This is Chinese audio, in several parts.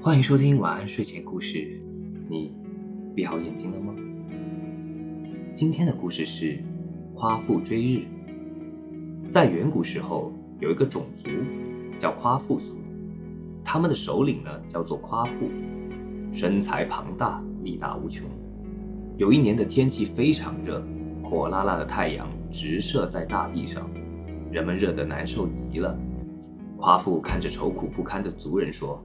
欢迎收听晚安睡前故事。你闭好眼睛了吗？今天的故事是夸父追日。在远古时候，有一个种族叫夸父族，他们的首领呢叫做夸父，身材庞大，力大无穷。有一年的天气非常热，火辣辣的太阳直射在大地上，人们热得难受极了。夸父看着愁苦不堪的族人说。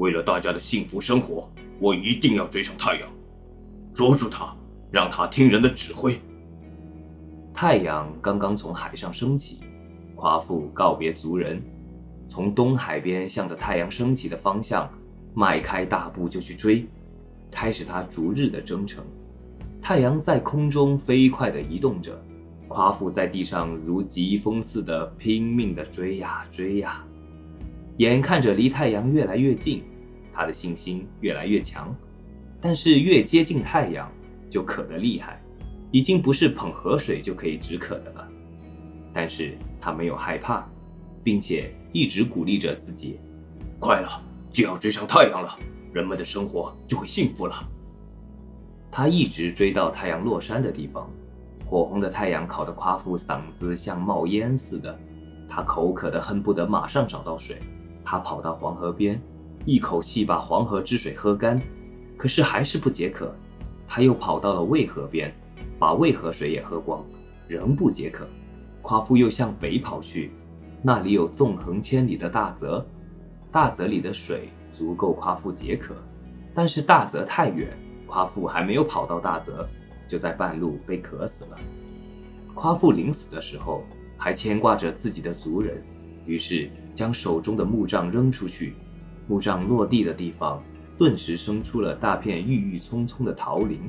为了大家的幸福生活，我一定要追上太阳，捉住它，让它听人的指挥。太阳刚刚从海上升起，夸父告别族人，从东海边向着太阳升起的方向迈开大步就去追，开始他逐日的征程。太阳在空中飞快地移动着，夸父在地上如疾风似的拼命地追呀追呀，眼看着离太阳越来越近。他的信心越来越强，但是越接近太阳就渴得厉害，已经不是捧河水就可以止渴的了。但是他没有害怕，并且一直鼓励着自己：“快了，就要追上太阳了，人们的生活就会幸福了。”他一直追到太阳落山的地方，火红的太阳烤得夸父嗓子像冒烟似的，他口渴得恨不得马上找到水。他跑到黄河边。一口气把黄河之水喝干，可是还是不解渴。他又跑到了渭河边，把渭河水也喝光，仍不解渴。夸父又向北跑去，那里有纵横千里的大泽，大泽里的水足够夸父解渴。但是大泽太远，夸父还没有跑到大泽，就在半路被渴死了。夸父临死的时候还牵挂着自己的族人，于是将手中的木杖扔出去。木杖落地的地方，顿时生出了大片郁郁葱葱的桃林。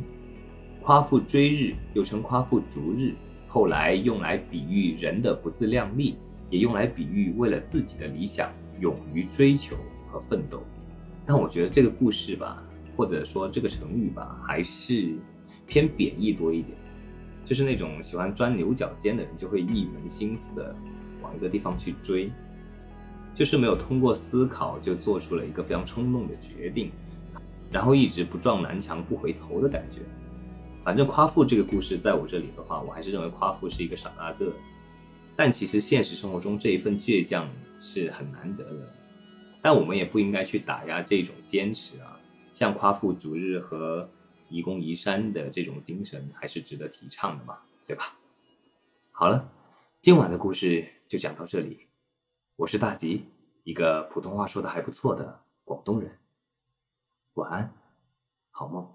夸父追日，又称夸父逐日，后来用来比喻人的不自量力，也用来比喻为了自己的理想勇于追求和奋斗。但我觉得这个故事吧，或者说这个成语吧，还是偏贬义多一点。就是那种喜欢钻牛角尖的人，就会一门心思的往一个地方去追。就是没有通过思考就做出了一个非常冲动的决定，然后一直不撞南墙不回头的感觉。反正夸父这个故事在我这里的话，我还是认为夸父是一个傻大个。但其实现实生活中这一份倔强是很难得的，但我们也不应该去打压这种坚持啊。像夸父逐日和移公移山的这种精神，还是值得提倡的嘛，对吧？好了，今晚的故事就讲到这里。我是大吉，一个普通话说的还不错的广东人。晚安，好梦。